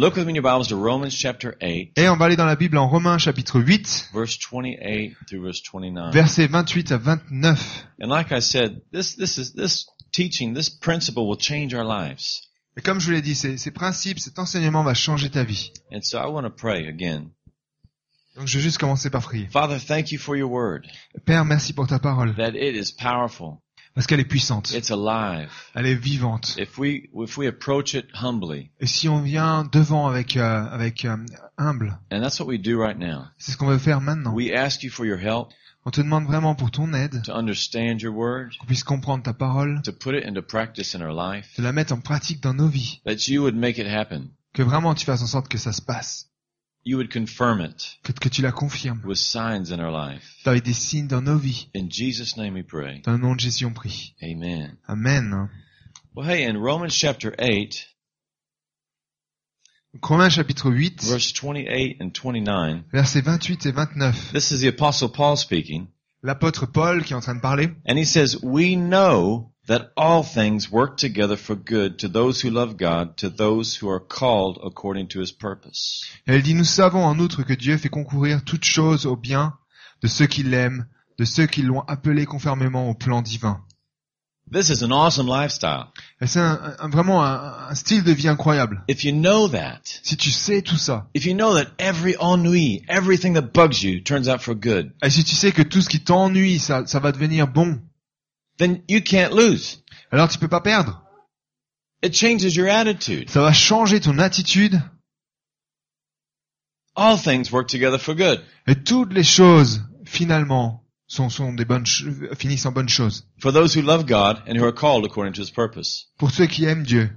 Look with me in your Bibles to Romans chapter 8, Et on va aller dans la Bible en Romains chapitre 8, verse 28 through verse 29. versets 28 à 29. And like I said, this, this is, this teaching, this principle will change our lives. Et comme je vous l'ai dit, ces, ces principes, cet enseignement va changer ta vie. And so I want to pray again. Donc je vais juste commencer par prier. Father, thank you for your word, Père, merci pour ta parole, that it is powerful. Parce qu'elle est puissante, It's alive. elle est vivante. If we, if we approach it humbly, Et si on vient devant avec, euh, avec euh, humble, and that's what we do right now, c'est ce qu'on veut faire maintenant. we ask you for your help On te demande vraiment pour ton aide, qu'on puisse comprendre ta parole, de la mettre en pratique dans nos vies, que vraiment tu fasses en sorte que ça se passe, You would confirm it que, que tu la confirmes, with signs in our life. avec des signes dans nos vies. In Jesus' name we pray. Dans le nom de Jésus on prie. Amen. Amen. Well, hey, in Romans chapter 8, Donc, Romains chapitre 8, verse 28 and 29, versets 28 et 29. this is the apostle Paul speaking, L'apôtre Paul qui est en train de parler. and he says, we know that all things work together for good to those who love God, to those who are called according to his purpose. Elle dit, nous savons en outre que Dieu fait concourir toutes choses au bien de ceux qui l'aiment, de ceux qui l'ont appelé conformément au plan divin. This is an awesome lifestyle. C'est un- un- vraiment un, un style de vie incroyable. If you know that, Si tu sais tout ça, if you know that every ennui, everything that bugs you turns out for good, et si tu sais que tout ce qui t'ennuie, ça, ça va devenir bon, then you can't lose. alors tu peux pas perdre. It changes your attitude. Ça va changer ton attitude All things work together for good. et toutes les choses, finalement, sont, sont des bonnes, ch- finissent en bonnes choses. For those who love God and who are called according to his purpose. Pour ceux qui aiment Dieu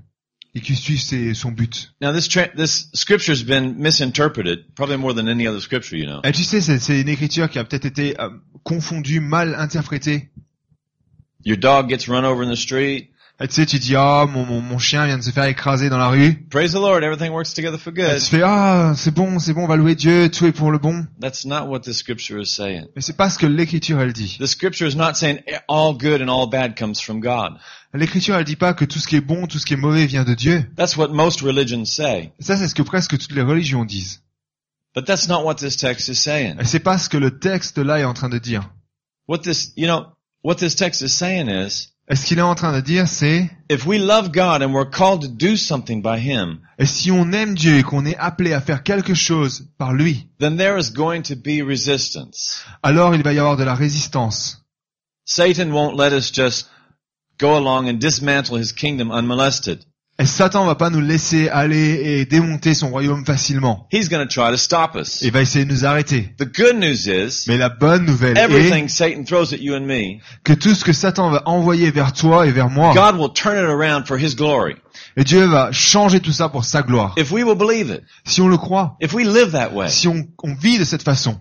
et qui suivent ses- son but. Now this this scripture has been misinterpreted, probably more than any other scripture, you know. Et tu sais, c'est c'est une écriture qui a peut-être été euh, confondue, mal interprétée. Your dog gets run over in the street. Et tu sais, tu dis, ah, mon, mon, mon chien vient de se faire écraser dans la rue. Praise the Lord, everything works together for Et good. tu fais, ah, c'est bon, c'est bon, on va louer Dieu, tout est pour le bon. That's not what this scripture is saying. Mais c'est pas ce que l'écriture, elle dit. The scripture is not saying all good and all bad comes from God. L'écriture, elle dit pas que tout ce qui est bon, tout ce qui est mauvais vient de Dieu. That's what most religions say. Ça, c'est ce que presque toutes les religions disent. But that's not what this text is saying. Et c'est pas ce que le texte là est en train de dire. What this, you know, what this text is saying is, Et ce qu'il est en train de dire, c'est, if we love God and we're called to do something by Him, et si on aime Dieu et qu'on est appelé à faire quelque chose par lui, then there is going to be resistance. alors il va y avoir de la résistance. Satan won't let us just go along and dismantle his kingdom unmolested. Et Satan va pas nous laisser aller et démonter son royaume facilement. He's going to try to stop us. Il va essayer de nous arrêter. The good news is, Mais la bonne nouvelle est everything Satan throws at you and me, que tout ce que Satan va envoyer vers toi et vers moi, God will turn it around for his glory. et Dieu va changer tout ça pour sa gloire. If we will believe it, Si on le croit, if we live that way, si on, on vit de cette façon,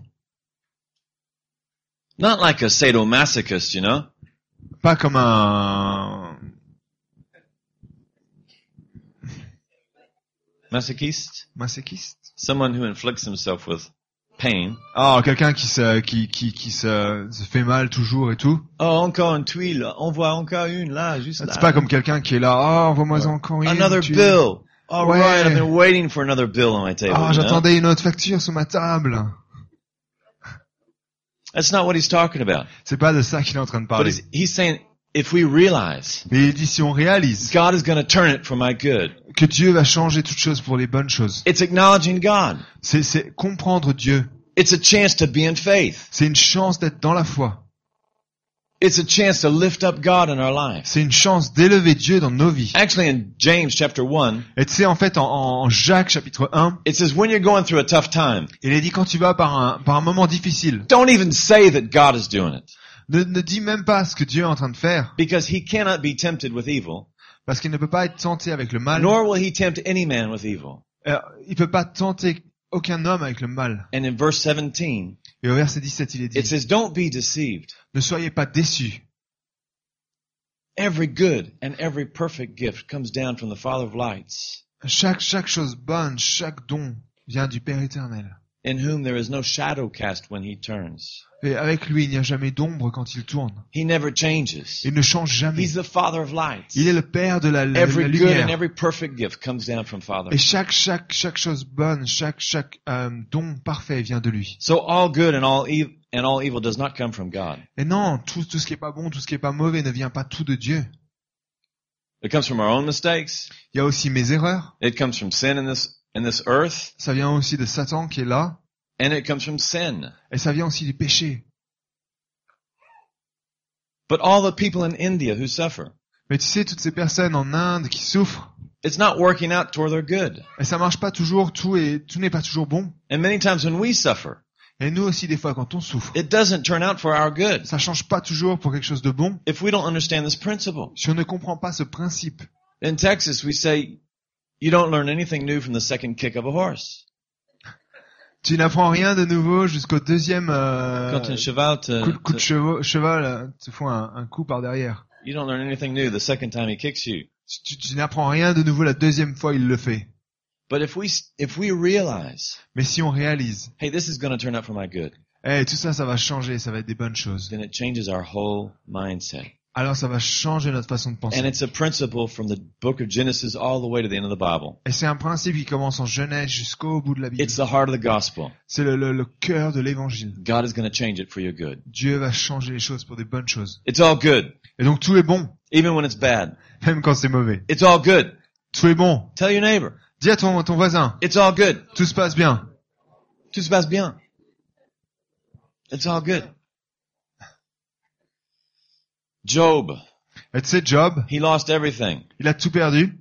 not like a sadomasochist, you know, pas comme un masochist, masochiste. someone who inflicts himself with pain. Ah, quelqu'un qui se, qui, qui, qui se, se fait mal toujours et tout. Oh, encore une tuile, on voit encore une là, juste là. C'est pas comme quelqu'un qui est là, ah, envoie-moi encore une. Another tu- bill. All Ouais. right, I've been waiting for another bill on my table. Ah, know? j'attendais une autre facture sur ma table. That's not what he's talking about. C'est pas de ça qu'il est en train de But parler. he's, he's saying, if we realize Mais il dit si on réalise God is going to turn it for my good, que Dieu va changer toutes choses pour les bonnes choses, it's acknowledging God. c'est, c'est comprendre Dieu. It's a chance to be in faith. C'est une chance d'être dans la foi. It's a chance to lift up God in our lives. C'est une chance d'élever Dieu dans nos vies. Actually, in James chapter 1, Et tu sais, en fait, en, en Jacques chapitre 1, it says, when you're going through a tough time, il est dit quand tu vas par un, par un moment difficile, don't even say that God is doing it. Ne, ne dis même pas ce que Dieu est en train de faire, Because he cannot be tempted with evil, parce qu'il ne peut pas être tenté avec le mal. nor will he tempt any man with evil. Euh, il peut pas tenter aucun homme avec le mal. And in verse 17, Et au verset 17, il est it dit, says, don't be deceived. ne soyez pas déçus. Every good and every perfect gift comes down from the Father of lights, Chaque, chaque chose bonne, chaque don vient du Père éternel. In whom there is no shadow cast when he turns. Et avec lui, il n'y a jamais d'ombre quand il tourne. He never changes. Il ne change jamais. He's the Father of lights. Il est le Père de la, la- la Every good and lumière. every perfect gift comes down from Father. Et chaque, chaque, chaque chose bonne, chaque, chaque euh, don parfait vient de lui. So all good and all evil and all evil does not come from God. Et non, tout, tout ce qui est pas bon, tout ce qui est pas mauvais ne vient pas tout de Dieu. It comes from our own mistakes. Il y a aussi mes erreurs. It comes from sin in this in this earth, Ça vient aussi de Satan qui est là. and it comes from sin. Et ça vient aussi du péché. But all the people in India who suffer, Mais tu sais, toutes ces personnes en Inde qui souffrent, it's not working out toward their good. et ça marche pas toujours, tout est, tout n'est pas toujours bon. And many times when we suffer, Et nous aussi, des fois, quand on souffre, it doesn't turn out for our good ça change pas toujours pour quelque chose de bon if we don't understand this principle. si on ne comprend pas ce principe. In Texas, we say you don't learn anything new from the second kick of a horse. Tu n'apprends rien de nouveau jusqu'au deuxième euh, Quand un cheval te, coup, coup de te- chevaux- cheval euh, te font un, un coup par derrière. you don't learn anything new the second time he kicks you. Tu, tu n'apprends rien de nouveau la deuxième fois il le fait. But if we if we realize, Mais si on réalise, hey, this is going to turn out for my good, tout ça, ça va changer, ça va être des bonnes choses. then it changes our whole mindset. Alors ça va changer notre façon de And penser. it's a principle from the book of Genesis all the way to the end of the Bible. Et c'est un principe qui commence en Genèse jusqu'au bout de la Bible. It's the heart of the gospel. C'est le, le, le cœur de l'évangile. God is going to change it for your good. Dieu va changer les choses pour des bonnes choses. It's all good, Et donc tout est bon, even when it's bad. même quand c'est mauvais. It's all good. Tout est bon. Tell your neighbor, Dis à ton, ton voisin, it's all good. tout se passe bien. Tout se passe bien. It's all good. Job, Et tu sais, Job, he lost everything. il a tout perdu.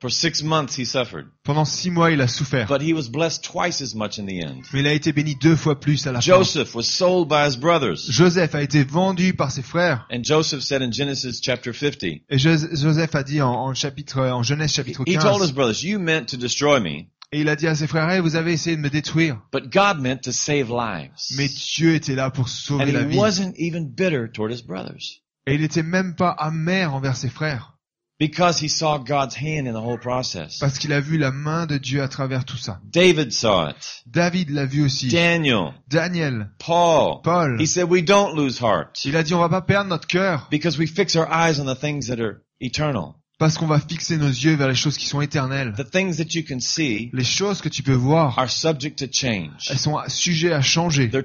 For six months he suffered. Pendant six mois, il a souffert. But he was blessed twice as much in the end. Mais il a été béni deux fois plus à la fin. Joseph was sold by his brothers. Joseph a été vendu par ses frères. And Joseph said in Genesis chapter 50, Et Jo- Joseph a dit en, en chapitre, en Genèse chapitre he told his 15, brothers, you meant to destroy me, et il a dit à ses frères, Eh, vous avez essayé de me détruire. but God meant to save lives. Mais Dieu était là pour sauver And la he vie. wasn't even bitter toward his brothers Et il était même pas amer envers ses frères. because he saw God's hand in the whole process. Parce qu'il a vu la main de Dieu à travers tout ça. David saw it. David l'a vu aussi. Daniel, Daniel, Paul. Paul. He said we don't lose heart Il a dit on va pas perdre notre cœur because we fix our eyes on the things that are eternal. parce qu'on va fixer nos yeux vers les choses qui sont éternelles. The things that you can see Les choses que tu peux voir, are subject to change. elles sont sujettes à changer. They're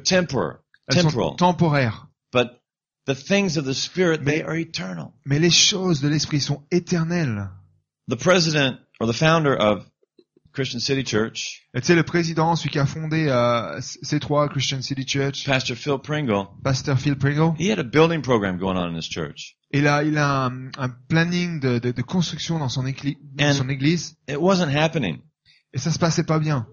Elles sont temporaires. But the things of the Spirit, Mais- they are eternal. Mais les choses de l'esprit sont éternelles. The president or the founder of Christian City Church, Et tu sais, le président, celui qui a fondé euh, C3, Christian City Church, Pastor Phil Pringle, Pastor Phil Pringle, he had a building program going on in his church. il a, il a un, un planning de, de, de construction dans son, écli- dans And- son église It wasn't happening. et ça se passait pas bien.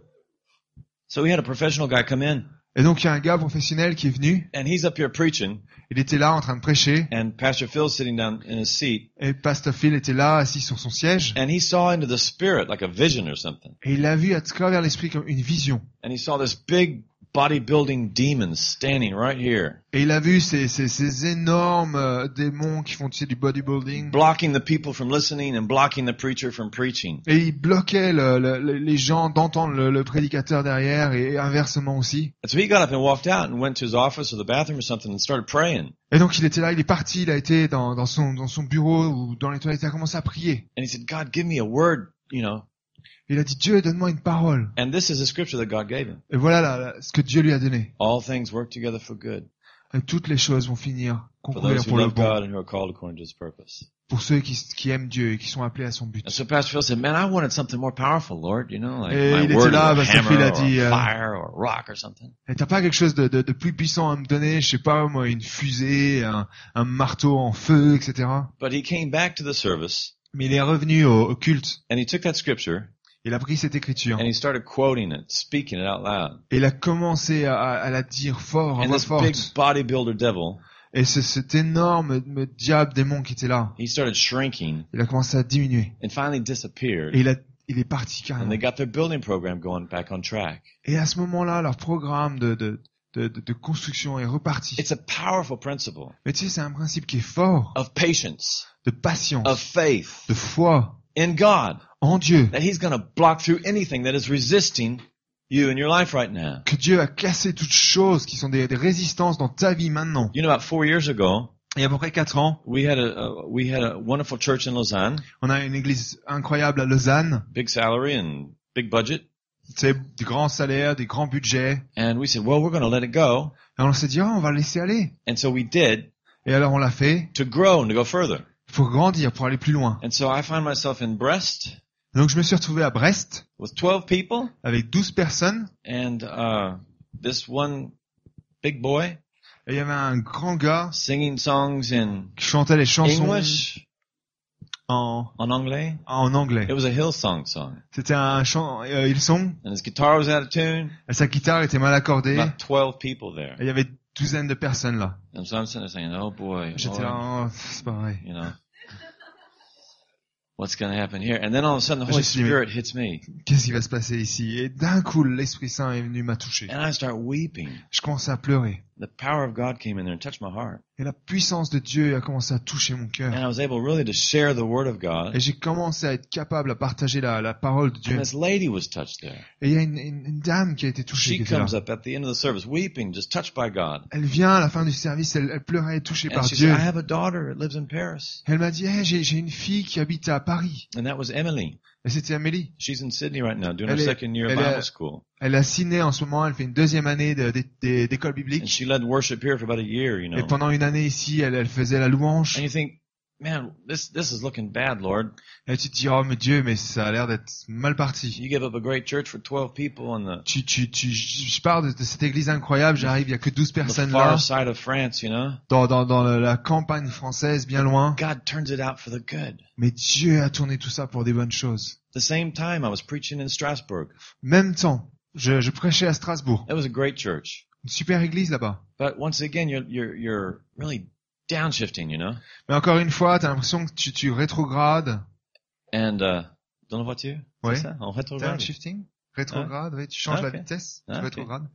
So he had a professional guy come in Et donc il y a un gars professionnel qui est venu, and he's up here preaching. Il était là en train de prêcher. And Pastor Phil's sitting down in his seat. Et Pastor Phil était là assis sur son siège. And he saw into the spirit like a vision or something. et il a vu à travers l'esprit comme une vision. And he saw this big bodybuilding demon standing right here, Et il a vu ces, ces, ces énormes euh, démons qui font tu sais, du bodybuilding blocking the people from listening and blocking the preacher from preaching. et il bloquait le- le- les gens d'entendre le, le prédicateur derrière et inversement aussi. And so he got up and walked out and went to his office or the bathroom or something and started praying. Et donc il était là, il est parti, il a été dans, dans son dans son bureau ou dans les toilettes, il a commencé à prier. And he said, God, give me a word, you know. Il a dit Dieu, donne-moi une parole. And this is a scripture that God gave him. Et voilà là, ce que Dieu lui a donné. All things work together for good Et toutes les choses vont finir concourir pour le bon, pour ceux qui, qui aiment Dieu et qui sont appelés à son but. So Pastor Phil said, man, I wanted something more powerful, Lord, you know, like Et my il était là, or Pastor Phil a or dit, a euh, fire or rock or something. Et t'as pas quelque chose de, de, de plus puissant à me donner, je sais pas moi, une fusée, un, un marteau en feu, etc. But he came back to the service Mais il est revenu au, au culte. and he took that scripture Il a pris cette écriture and he started quoting it, speaking it out loud. et il a commencé à, à la dire fort, à And voix this big forte. bodybuilder devil, Et ce, cet énorme me- diable démon qui était là, he started shrinking il a commencé à diminuer. and finally disappeared. Et il, a, il est parti And carrément. they got their building program going back on track. Et à ce moment-là, leur programme de, de, de, de, de construction est reparti. It's a powerful principle Mais tu sais, c'est un principe qui est fort, of patience, de patience, of faith de foi in God en Dieu. that he's going to block through anything that is resisting you in your life right now. que Dieu a cassé toutes choses qui sont des, des résistances dans ta vie maintenant. You know, about four years ago, Il y a à peu près quatre ans, we had a, we had a wonderful church in Lausanne, on a une église incroyable à Lausanne. big salary and big budget, C'est des grands salaires, des grands budgets. and we said, well, we're going to let it go, Et on s'est dit, oh, on va le laisser aller. and so we did Et alors on l'a fait to grow and to go further. Pour grandir, pour aller plus loin. And so I find myself in Brest Donc je me suis retrouvé à Brest with 12 people avec 12 personnes. and uh, this one big boy Et il y avait un grand gars singing songs in qui chantait les chansons English, en, en anglais. en anglais. It was a Hillsong song, C'était un chant, euh, ils sont, and his guitar was out of tune. et sa guitare était mal accordée. About 12 people there, Et il y avait douzaine de personnes là. and so I'm sitting there saying, "Oh boy, J'étais là, oh, c'est pas vrai. you know, what's going to happen here?" And then all of a sudden, the Holy. Spirit hits me, Qu'est-ce qui va se passer ici? Et d'un coup, l'Esprit Saint est venu m'a touché. and I start weeping. Je commençais à pleurer. The power of God came in there and touched my heart, Et la puissance de Dieu a commencé à toucher mon and cœur. I was able really to share the Word of God. Et j'ai commencé à être capable à partager la, la parole de Dieu. And this lady was touched there. Et il y a une, une- une dame qui a été touchée. She était là. comes up at the end of the service, weeping, just touched by God. Elle vient à la fin du service, elle, elle pleurait, touchée And par she Dieu. said, "I have a daughter that lives in Paris," Elle m'a dit, Hey, j'ai j'ai une fille qui habite à Paris. and that was Emily. Et c'était Amélie. She's in Sydney right now, doing her Elle est- second year Bible school, Elle a signé en ce moment, elle fait une deuxième année d'école and biblique. she led worship here for about a year. You Et know, pendant une année ici, elle, elle faisait la louange. and you think, man, this this is looking bad, Lord. Et tu te dis, oh mais Dieu, mais ça a l'air d'être mal parti. You give up a great church for 12 people on the, Tu, tu, tu, je pars de, de cette église incroyable, j'arrive, il y a que 12 the personnes là, far side of France, you know? dans, dans, dans la- la campagne française, bien loin. God turns it out for the good. Mais Dieu a tourné tout ça pour des bonnes choses. The same time, I was preaching in Strasbourg. Même temps, je, je prêchais à Strasbourg. It was a great church, Une super église là-bas. but once again, you're you're you're really downshifting, you know? Mais encore une fois, t'as l'impression que tu, tu rétrogrades. And uh, dans la voiture, Ouais. c'est ça, on rétrograde. Downshifting? Rétrograde, oui, tu changes Ah, la ok. vitesse, Ah, tu ok. rétrogrades.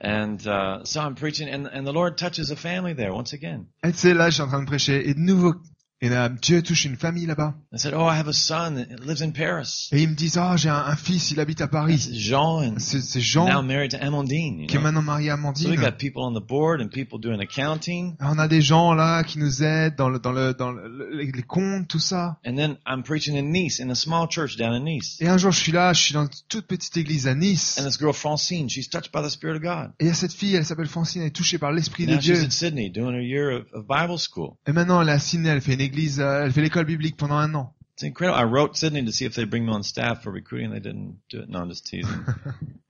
And uh, so I'm preaching, and and the Lord touches a family there once again. Et sais, là, je suis en train de prêcher, et de nouveau, et là, Dieu touche une famille là-bas. Said, "Oh, I have a son that lives in Paris. Et ils me disent, oh, j'ai un, un fils, il habite à Paris. Jean, C'est now Jean, married to Amandine. You qui est maintenant marié à So we Amandine. got people on the board and people doing accounting. On a des gens là qui nous aident dans le, dans le, dans le- les, les comptes, tout ça. And then I'm preaching in Nice, in a small church down in Nice. Et un jour, je suis là, je suis dans une toute petite église à Nice. And this girl Francine, she's touched by the Spirit of God. Et il y a cette fille, elle s'appelle Francine, elle est touchée par l'Esprit de Now she's Dieu. in Sydney doing her year of, of Bible school. Et maintenant, elle est à Sydney, elle fait une église, euh, elle fait l'école biblique pendant un an. It's incredible. I wrote Sydney to see if they'd bring me on staff for recruiting. They didn't do it. No, I'm just teasing.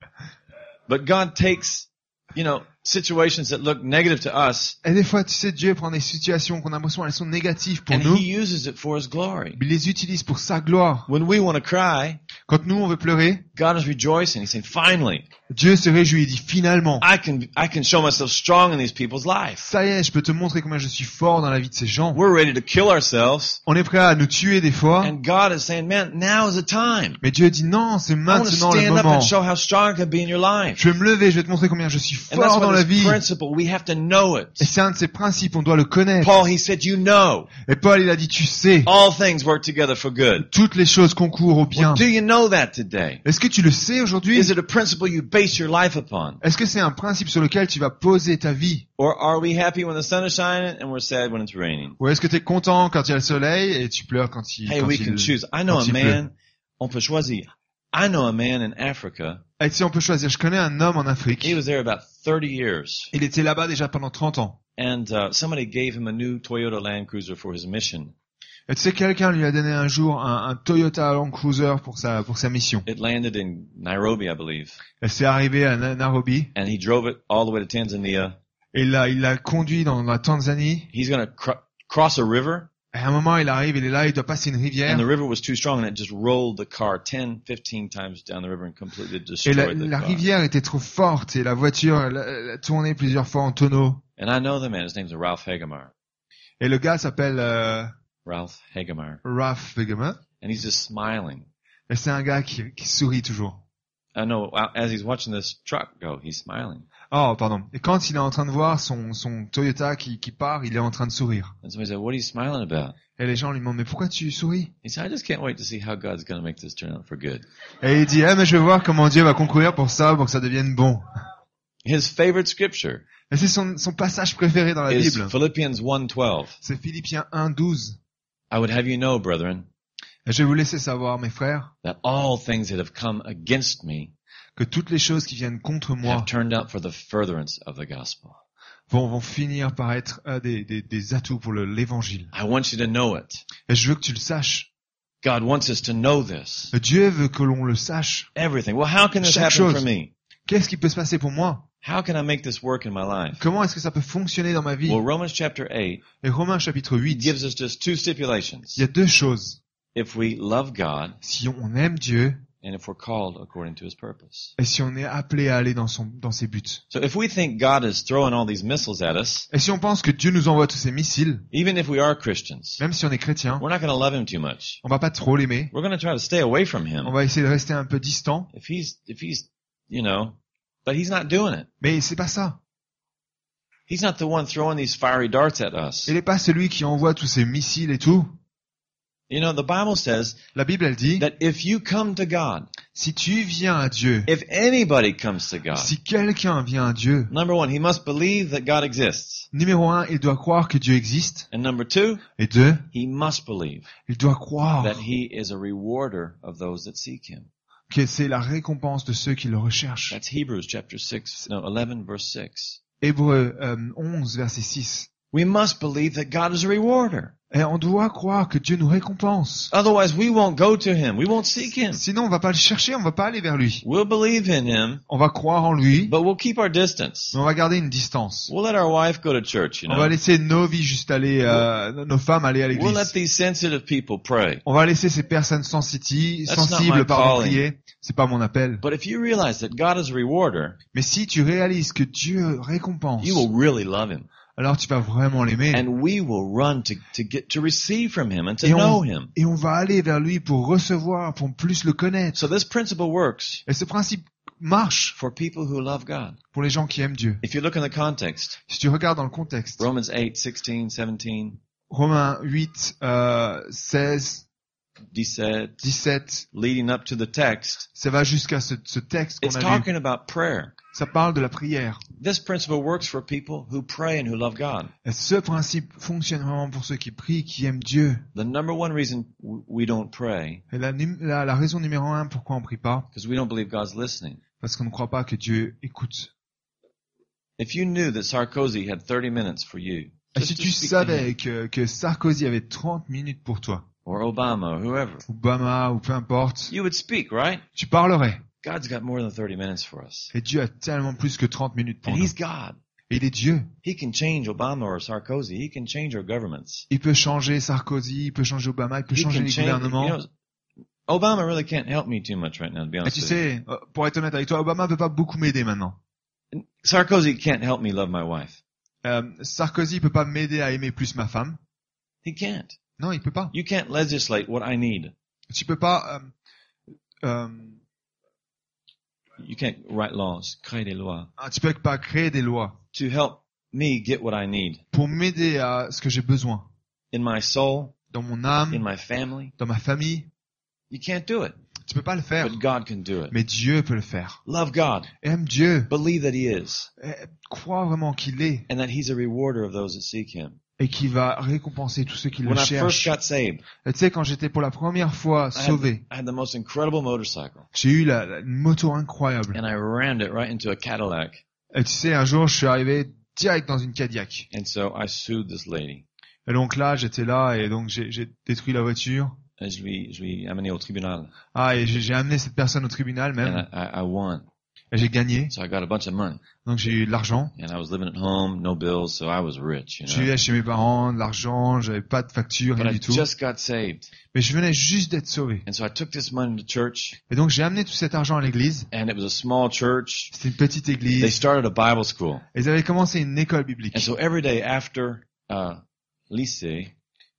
but God takes, you know, situations that look negative to us Et des fois, tu sais, Dieu prend des situations qu'on a l'impression elles sont négatives pour and nous, He uses it for His glory. il les utilise pour sa gloire. When we want to cry, Quand nous, on veut pleurer, God is rejoicing. He's saying, finally, Dieu se réjouit, il dit finalement, I can, I can show myself strong in these people's lives. ça y est, je peux te montrer combien je suis fort dans la vie de ces gens. We're ready to kill ourselves. On est prêt à nous tuer des fois, And God is saying, man, now is the time. mais Dieu dit non, c'est I want to maintenant le stand up moment. and show how strong I can be in your life. Je vais me lever, je vais te montrer combien je suis fort dans la vie. principle, we have to know Et it. c'est un de ces principes, on doit le connaître. Paul, he said, you know, Et Paul, il a dit, tu sais, all things work together for good. toutes les choses concourent au bien. Well, do you know that today? Est-ce que tu le sais aujourd'hui? Is it a principle you base your life upon? Est-ce que c'est un principe sur lequel tu vas poser ta vie? Or are we happy when the sun is shining and we're sad when it's raining? Ou est-ce que tu es content quand il y a le soleil et tu pleures quand il, Hey, quand we il- can choose. I know a man, on peut choisir. I know a man in Africa. Et si on peut choisir, je connais un homme en Afrique. He was there about 30 years. Il était là-bas déjà pendant 30 ans. And uh, somebody gave him a new Toyota Land Cruiser for his mission. Et tu sais, quelqu'un lui a donné un jour un, un Toyota Land Cruiser pour sa, pour sa mission. It landed in Nairobi, I believe. Elle s'est arrivée à Na- Nairobi And he drove it all the way to Tanzania. et là, il l'a conduit dans la Tanzanie. He's to cr- cross a river. Et à un moment, il arrive, il est là, il doit passer une And rivière. the river was too strong and it just rolled the car 10, 15 times down the river and completely Et destroyed la, the la car. rivière était trop forte et la voiture, elle, elle a tourné plusieurs fois en tonneau. And I know the man. His name's Ralph Hagemeyer. Et le gars s'appelle euh, Ralph Hagemeyer. Ralph Wegemer. And he's just smiling. Et c'est un gars qui, qui sourit toujours. Uh, no, as he's watching this truck go, he's smiling. Oh, pardon. Et quand il est en train de voir son, son Toyota qui, qui part, il est en train de sourire. And somebody said, what are you smiling about? Et les gens lui demandent, mais pourquoi tu souris? He said, I just can't wait to see how God's going to make this turn out for good. Et il dit, ah, mais je veux voir comment Dieu va concourir pour ça, pour que ça devienne bon. His favorite scripture Et c'est son, son passage préféré dans la is Bible. Philippians 1.12. C'est Philippiens 1, 12. I would have you know, brethren, Et je vais vous laisser savoir, mes frères, that all things that have come against me que toutes les choses qui viennent contre moi have turned out for the furtherance of the gospel. vont, vont finir par être euh, des, des, des atouts pour le- l'évangile. I want you to know it. Et je veux que tu le saches. God wants us to know this. Dieu veut que l'on le sache. Everything. Well, how can this Chaque happen for chose. me? Qu'est-ce qui peut se passer pour moi? How can I make this work in my life? Comment est-ce que ça peut fonctionner dans ma vie? Well, Romans chapter 8 Et Romains chapitre 8, gives us just two stipulations. il y a deux choses. If we love God Si on aime Dieu and if we're called according to his purpose. et si on est appelé à aller dans, son, dans ses buts. So if we think God is throwing all these missiles at us, Et si on pense que Dieu nous envoie tous ces missiles, even if we are Christians, même si on est chrétien, we're not going to love him too much. on va pas trop l'aimer. We're going to try to stay away from him. On va essayer de rester un peu distant. If he's, if he's, you know, but he's not doing it. Mais c'est pas ça. He's not the one throwing these fiery darts at us. Il n'est pas celui qui envoie tous ces missiles et tout. You know, the Bible says La Bible, elle dit, that if you come to God, si tu viens à Dieu, if anybody comes to God, si quelqu'un vient à Dieu, number one, he must believe that God exists. numéro un, il doit croire que Dieu existe. And number two, Et deux, he must believe il doit croire that he is a rewarder of those that seek him. que c'est la récompense de ceux qui le recherchent. That's Hebrews chapter 6, no, 11 verse 6. Hébreu euh, 11, verset 6. We must believe that God is a rewarder. Et on doit croire que Dieu nous récompense. Otherwise, we won't go to him. We won't seek him. Sinon, on va pas le chercher, on va pas aller vers lui. We'll believe in him, On va croire en lui, but we'll keep our distance. mais on va garder une distance. We'll let our wife go to church, you On va know. laisser nos vies juste aller, euh, nos femmes aller à We'll let l'église. these sensitive people pray. On va laisser ces personnes sensibles pardon, calling. prier. C'est pas mon appel. But if you realize that God is a rewarder, Mais si tu réalises que Dieu récompense, you will really love him. Alors tu vas vraiment l'aimer. And we will run to, to get, to receive from him and to Et know on, him. et on va aller vers lui pour recevoir, pour plus le connaître. So this principle works Et ce principe marche for people who love God. pour les gens qui aiment Dieu. If you look in the context, Si tu regardes dans le contexte, Romans 8, 16, 17, Romains 8, euh, 16, 17, 17, leading up to the text, ça va jusqu'à ce, ce texte qu'on a lu. talking about prayer. Ça parle de la prière. This principle works for people who pray and who love God. Ce principe fonctionne vraiment pour ceux qui prient, qui aiment Dieu. The number one reason we don't pray Et la, num- la, la raison numéro un pourquoi on prie pas, is we don't believe God's listening. parce qu'on ne croit pas que Dieu écoute. If you knew that Sarkozy had 30 minutes for you, Et si tu savais que, que Sarkozy avait 30 minutes pour toi, or Obama or whoever, Obama ou peu importe, you would speak, right? tu parlerais. God's got more than 30 minutes for us. Et Dieu a tellement plus que 30 minutes pour And nous. He's God. Et il est Dieu. He can change Obama or Sarkozy. He can change our governments. Il peut changer Sarkozy, il peut changer Obama, il peut He changer can les change. gouvernements. You know, Obama really can't help me too much right now, to be Et honest tu with you. sais, euh, pour être honnête avec toi, Obama peut pas beaucoup m'aider maintenant. Sarkozy can't help me love my wife. Euh, Sarkozy peut pas m'aider à aimer plus ma femme. He can't. Non, il peut pas. You can't legislate what I need. Tu peux pas. Euh, euh, You can't write laws, créer des lois ah, tu peux pas créer des lois to help me get what I need pour m'aider à ce que j'ai besoin in my soul, dans mon in âme, my family. dans ma famille. You can't do it, Tu peux pas le faire, but God can do it. mais Dieu peut le faire. Love God. Aime Dieu, Believe that He is Eh, crois vraiment qu'il est and that He's a rewarder of those that seek Him. Et qu'il va récompenser tous ceux qui le first cherchent. got saved, Et tu sais, quand j'étais pour la première fois sauvé, j'ai eu la, la- une moto incroyable. and I rammed it right into a Cadillac. Et tu sais, un jour, je suis arrivé direct dans une Cadillac. And so I sued this lady. Et donc là, j'étais là et donc j'ai détruit la voiture. Et je lui, je lui ai amené au tribunal. Ah, et j'ai amené cette personne au tribunal même. I, I, I won. Et j'ai gagné. So I got a bunch of money. Donc j'ai eu de l'argent. And I was living at home, no bills, so I was rich, you Je know? vivais chez mes parents, de l'argent, j'avais pas de facture, But rien I du tout. just got saved. Mais je venais juste d'être sauvé. And so I took this money to church, Et donc j'ai amené tout cet argent à l'église. and it was a small church. C'était une petite They église. started a Bible school. Et Ils avaient commencé une école And biblique. so every day after uh, lycée,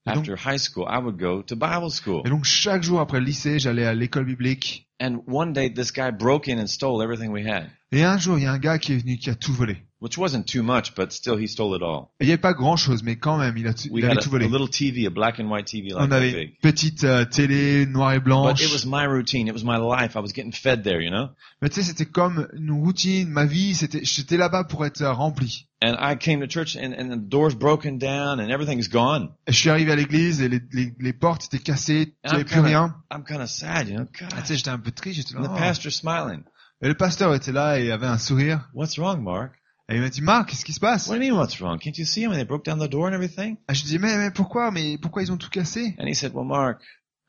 Et donc- after high school, I would go to Bible school. Et donc chaque jour après le lycée, j'allais à l'école biblique. And one day this guy broke in and stole everything we had, Et un jour, il y a un gars qui est venu, qui a tout volé. Which wasn't too much, but still he stole it all. Il n'y avait pas grand chose, mais quand même, il, a tout- We il avait had tout a, a volé. little TV, a black and white TV like On avait big. une petite euh, télé noire et But blanche. it was my routine. It was my life. I was getting fed there, you know? Mais tu sais, c'était comme une routine, ma vie, c'était, j'étais là-bas pour être euh, rempli. And I came to church and, and the door's broken down and everything's gone. Et je suis arrivé à l'église et les, les, les portes étaient cassées, il n'y avait I'm plus rien. I'm kind of sad, you know? God. Ah, tu sais, j'étais un peu triste, j'étais là. And the oh. pastor's smiling. Et le pasteur était là et avait un sourire. What's wrong, Mark? Et il m'a dit, Marc, qu'est-ce qui se passe? What do you mean what's wrong? Can't you see they broke down the door and everything? ah, Je dis, mais, mais pourquoi? Mais pourquoi ils ont tout cassé? And he said, well, Mark,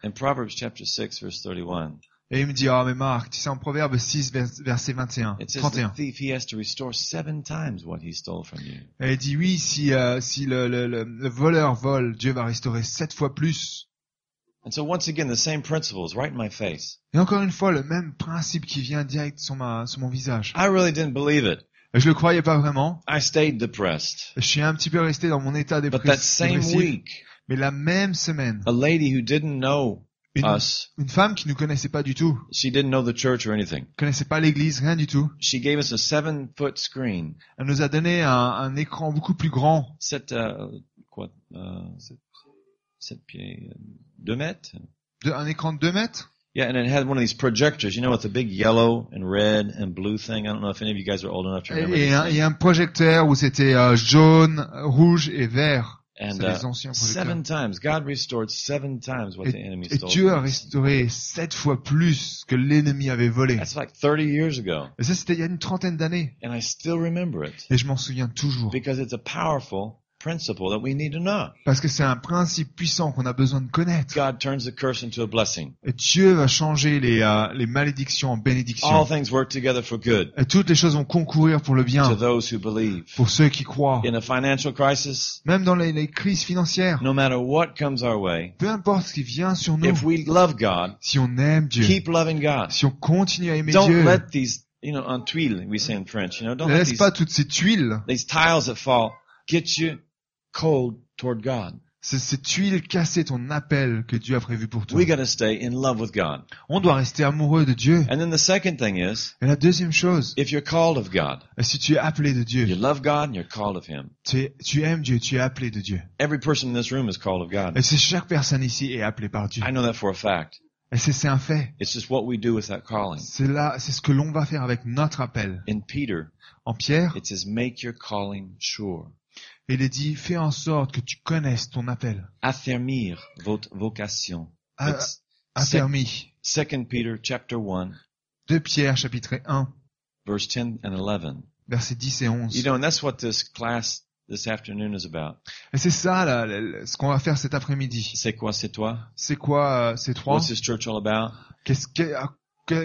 in Proverbs chapter 6, verse 31, Et il me dit, oh mais Marc, tu sais, en Proverbe 6, vers- verset 21, it says 31. the thief, he has to restore seven times what he stole from you. Et il dit, oui, si, euh, si le, le, le, le voleur vole, Dieu va restaurer sept fois plus. And so once again, the same principles right in my face. Et encore une fois, le même principe qui vient direct sur, ma, sur mon visage. I really didn't believe it. Je le croyais pas vraiment. I stayed depressed. Je suis un petit peu resté dans mon état But that dépressif. same dépressif. week, Mais la même semaine, a lady who didn't know une, us, une femme qui nous connaissait pas du tout, she didn't know the church or anything. connaissait pas l'église, rien du tout. She gave us a seven foot screen. Elle nous a donné un, un écran beaucoup plus grand, Sept, euh, quoi, euh, sept, pieds, euh, deux mètres? de, un écran de 2 mètres? Yeah, and it had one of these projectors, you know, with the big yellow and red and blue thing. I don't know if any of you guys are old enough to Et, remember. et un, et un projecteur où c'était euh, jaune, rouge et vert. And C'est uh, les anciens projecteurs. seven times, God restored seven times what the enemy Et stole. Dieu a restauré sept fois plus que l'ennemi avait volé. That's like 30 years ago, Et ça, c'était il y a une trentaine d'années. and I still remember it Et je m'en souviens toujours. because it's a powerful principle that we need to know. Parce que c'est un principe puissant qu'on a besoin de connaître. God turns the curse into a blessing. Et Dieu va changer les, euh, les malédictions en All bénédictions. things work together for good Et toutes les choses vont concourir pour le to bien, those who believe. pour ceux qui croient. In a financial crisis, Même dans les, les crises financières, no matter what comes our way, peu importe ce qui vient sur nous, if we love God, si on aime Dieu, keep loving God. si on continue à aimer Don't Dieu, let these, you know, on tuiles, we say in French, you know, don't ne let laisse these, pas toutes ces tuiles, these tiles that fall get you cold toward God. ces, ces tuiles casser ton appel que Dieu a prévu pour toi. We got to stay in love with God. On doit rester amoureux de Dieu. And then the second thing is, Et la deuxième chose, if you're called of God, si tu es appelé de Dieu, you love God and you're called of Him. tu, es- tu aimes Dieu, tu es appelé de Dieu. Every person in this room is called of God. Et c'est chaque personne ici est appelée par Dieu. I know that for a fact. Et c'est c'est un fait. It's just what we do with that calling. C'est là, c'est ce que l'on va faire avec notre appel. In Peter, En Pierre, it says, make your calling sure. Il est dit, fais en sorte que tu connaisses ton appel. Affermir votre vocation. A- It's Affermi. 2 Peter chapter 1, 2 Pierre chapitre 1, verse 10 and 11. versets 10 et 11. You know, and that's what this class this afternoon is about. Et c'est ça, là, ce qu'on va faire cet après-midi. C'est quoi, c'est toi? C'est quoi euh, ces trois What's this church all about? Qu'est-ce que,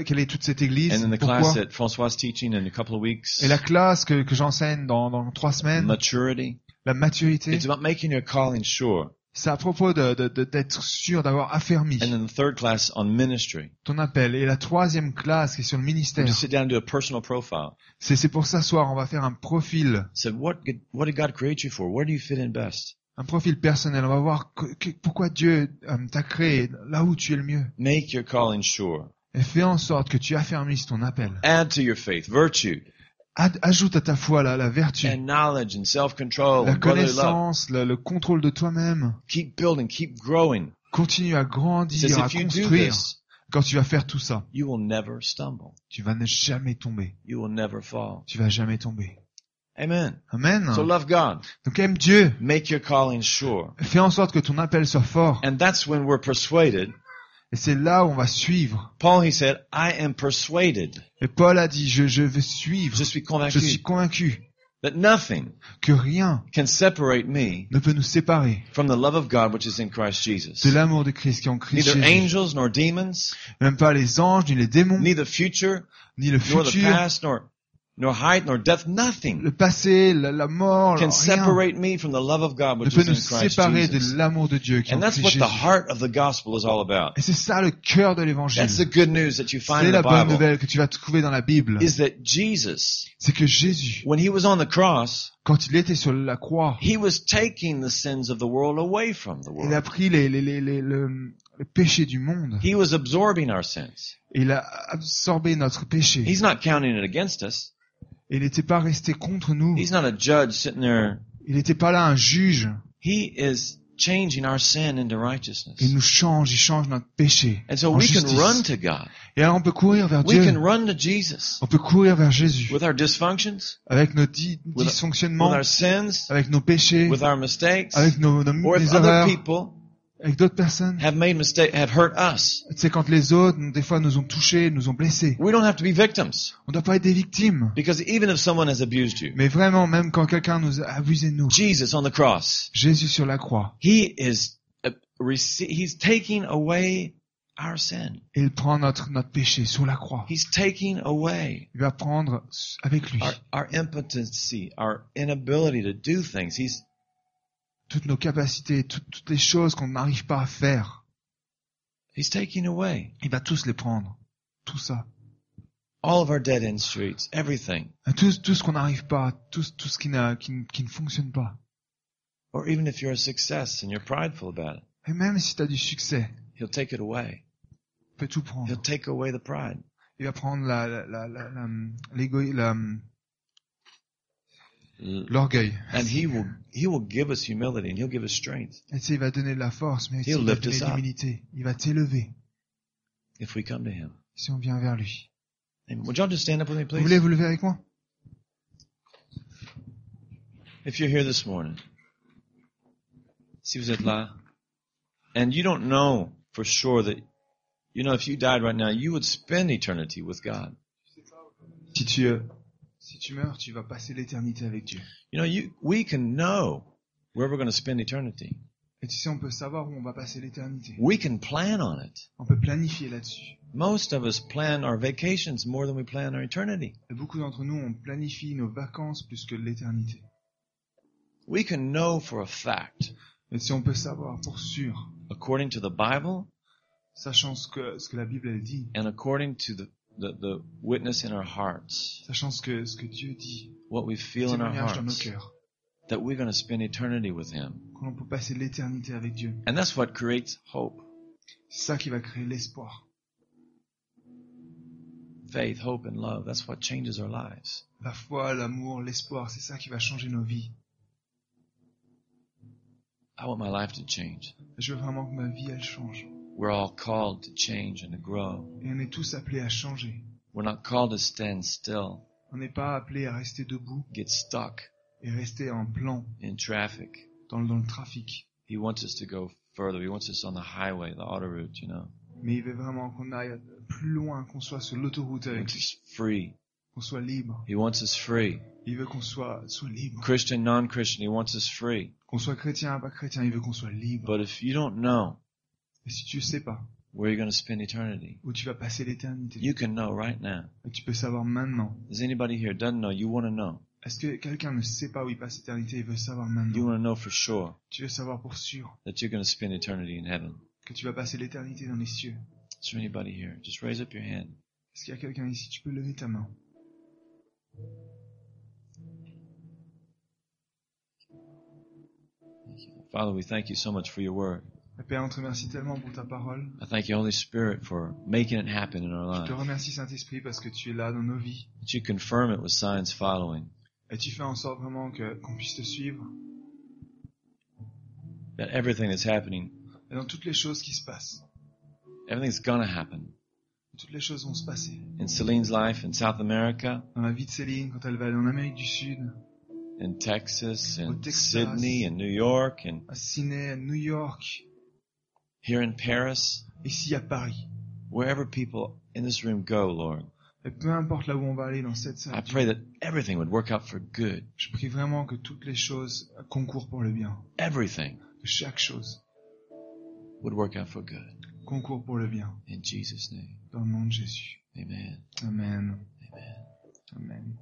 Quelle est toute cette église? And the Pourquoi? class that teaching in a couple of weeks, Et la classe que, que j'enseigne dans, dans trois semaines, maturity, la maturité, it's about making your calling sure. c'est à propos de de- de- d'être sûr d'avoir affermi And then the third class on ministry, ton appel. Et la troisième classe qui est sur le ministère, just sit down and do a personal profile. c'est c'est pour s'asseoir, on va faire un profil, Said, what, did- what did God create you for? Where do you fit in best? un profil personnel. On va voir que- que- pourquoi Dieu euh, t'a créé là où tu es le mieux. Make your calling sure. Et fais en sorte que tu affermisses ton appel. Add to your faith virtue ajoute à ta foi la, la vertu, and knowledge and self-control la connaissance, le, le contrôle de toi-même. Keep building, keep growing. Continue à grandir, à construire. this, Quand tu vas faire tout ça, you will never stumble. tu vas ne jamais tomber. You will never fall. Tu vas jamais tomber. Amen. Amen. So love God. Donc aime Dieu. Make your calling sure. Fais en sorte que ton appel soit fort. And that's when we're persuaded. Et c'est là où on va suivre. Paul, he said, I am persuaded. Et Paul a dit, je, je veux suivre. Je suis Je convaincu suis convaincu that nothing que rien can separate me ne peut nous séparer from the love of God which is in Christ Jesus. de l'amour de Christ qui est en Christ Neither Jésus. angels nor demons, Même pas les anges, ni les démons, neither future, ni le nor the futur, past, nor, nor height, nor depth, nothing le passé, la, la mort, can separate me from the love of God ne which peut is nous in Christ séparer Jesus. de l'amour de Dieu qui est And that's Christ what the heart of the gospel is all about. Et c'est ça le cœur de l'évangile. That's the good news that you find C'est in la bonne Bible. nouvelle que tu vas trouver dans la Bible. Is that Jesus, C'est que Jésus, when he was on the cross, quand il était sur la croix, he was taking the sins of the world away from the il world. a pris les, les, les, les- le- le péché du monde. He was absorbing our sins. Il a absorbé notre péché. He's not counting it against us. Il n'était pas resté contre nous. He's not a judge sitting there. Il n'était pas là un juge. He is changing our sin into righteousness. Il nous change, il change notre péché And so en we can justice. run to God. Et alors on peut courir vers We can Dieu. run to Jesus On peut courir vers Jésus. with our dysfunctions, Avec nos di- with with dysfonctionnements, our sins, avec nos péchés, with our mistakes, avec nos, nos- or erreurs, people avec d'autres personnes. have made mistakes, have hurt us. C'est quand les autres, des fois, nous ont touchés, nous ont blessés. We don't have to be victims On ne doit pas être des victimes. because even if someone has abused you, Mais vraiment, même quand quelqu'un nous a abusé de nous, Jesus on the cross, Jésus sur la croix, He is uh, He's taking away our sin. il prend notre, notre péché sur la croix. He's taking away Il va prendre avec lui our, our impotency, our inability to do things. He's toutes nos capacités, toutes, toutes les choses qu'on n'arrive pas à faire. He's taking away Il va tous les prendre. Tout ça. all of our dead end streets, everything. Tout, tout ce qu'on n'arrive pas, tout, tout ce qui, qui, qui ne fonctionne pas. Or even if you're a success and you're prideful about it, Et même si tu as du succès, He'll take it away. il peut tout prendre. He'll take away the pride. Il va prendre la, la, la, la, la- Mm. l'orgueil. And He will He will give us humility and He'll give us strength Et il va donner de la force, mais aussi il va lift donner us up. l'humilité. Il va t'élever if we come to Him. si on vient vers lui. And would y'all just stand up with me, Vous please? voulez vous lever avec moi If you're here this morning, si vous êtes là, and you don't know for sure that, you know, if you died right now, you would spend eternity with God. Si tu, si tu meurs, tu vas passer l'éternité avec Dieu. You know, you, we can know where we're going to spend eternity. Et tu sais, on peut savoir où on va passer l'éternité. We can plan on it. On peut planifier là-dessus. Most of us plan our vacations more than we plan our eternity. Et beaucoup d'entre nous, on planifie nos vacances plus que l'éternité. We can know for a fact, Et si on peut savoir pour sûr, according to the Bible sachant ce que, ce que la Bible elle dit, and according to the, the, the witness in our hearts, sachant ce que, ce que Dieu dit, what we feel in our témoignage dans nos hearts, cœurs, that we're going to spend eternity with Him. qu'on peut passer l'éternité avec Dieu. And that's what creates hope. C'est ça qui va créer l'espoir. Faith, hope, and love. That's what changes our lives. La foi, l'amour, l'espoir, c'est ça qui va changer nos vies. I want my life to change. Je veux vraiment que ma vie, elle change. We're all called to change and to grow. Et on est tous appelés à changer. We're not called to stand still, On n'est pas appelés à rester debout get stuck et rester en plan in traffic. dans, le- dans le trafic. He wants us to go further. He wants us on the highway, the autoroute, you know. Mais il veut vraiment qu'on aille plus loin, qu'on soit sur l'autoroute He avec wants lui, us free. qu'on soit libre. He wants us free. Il veut qu'on soit, soit libre. Christian, non-Christian, he wants us free. Qu'on soit chrétien, pas chrétien, il veut qu'on soit libre. But if you don't know Et si tu sais pas where you're going to spend eternity, où tu vas passer l'éternité, you can know right now. et tu peux savoir maintenant. Does anybody here doesn't know? You want to know. Est-ce que quelqu'un ne sait pas où il passe l'éternité et veut savoir You maintenant? Want to know for sure Tu veux savoir pour sûr that you're going to spend eternity in heaven. que tu vas passer l'éternité dans les cieux? Is there anybody here? Just raise up your hand. Est-ce qu'il y a quelqu'un ici? Tu peux lever ta main. Father, we thank you so much for your word. Père, on te remercie tellement pour ta parole. I thank you, Holy Spirit, for making it happen in our Je te lives. remercie, Saint-Esprit, parce que tu es là dans nos vies. That you confirm it with signs following. Et tu fais en sorte vraiment que, qu'on puisse te suivre. That everything that's happening, Et dans toutes les choses qui se passent. everything's to happen. Toutes les choses vont se passer. In Celine's life in South America, Dans la vie de Céline, quand elle va aller en Amérique du Sud, in Texas, in Texas. Sydney, in New York, and à Sydney, à New York, here in Paris, ici à Paris. wherever people in this room go, Lord, Et peu importe là où on va aller dans cette I salle, pray that everything would work out for good. je prie vraiment que toutes les choses concourent pour le bien. Everything Que chaque chose would work out for good. concourt pour le bien. In Jesus' name, Dans le nom de Jésus. amen. Amen.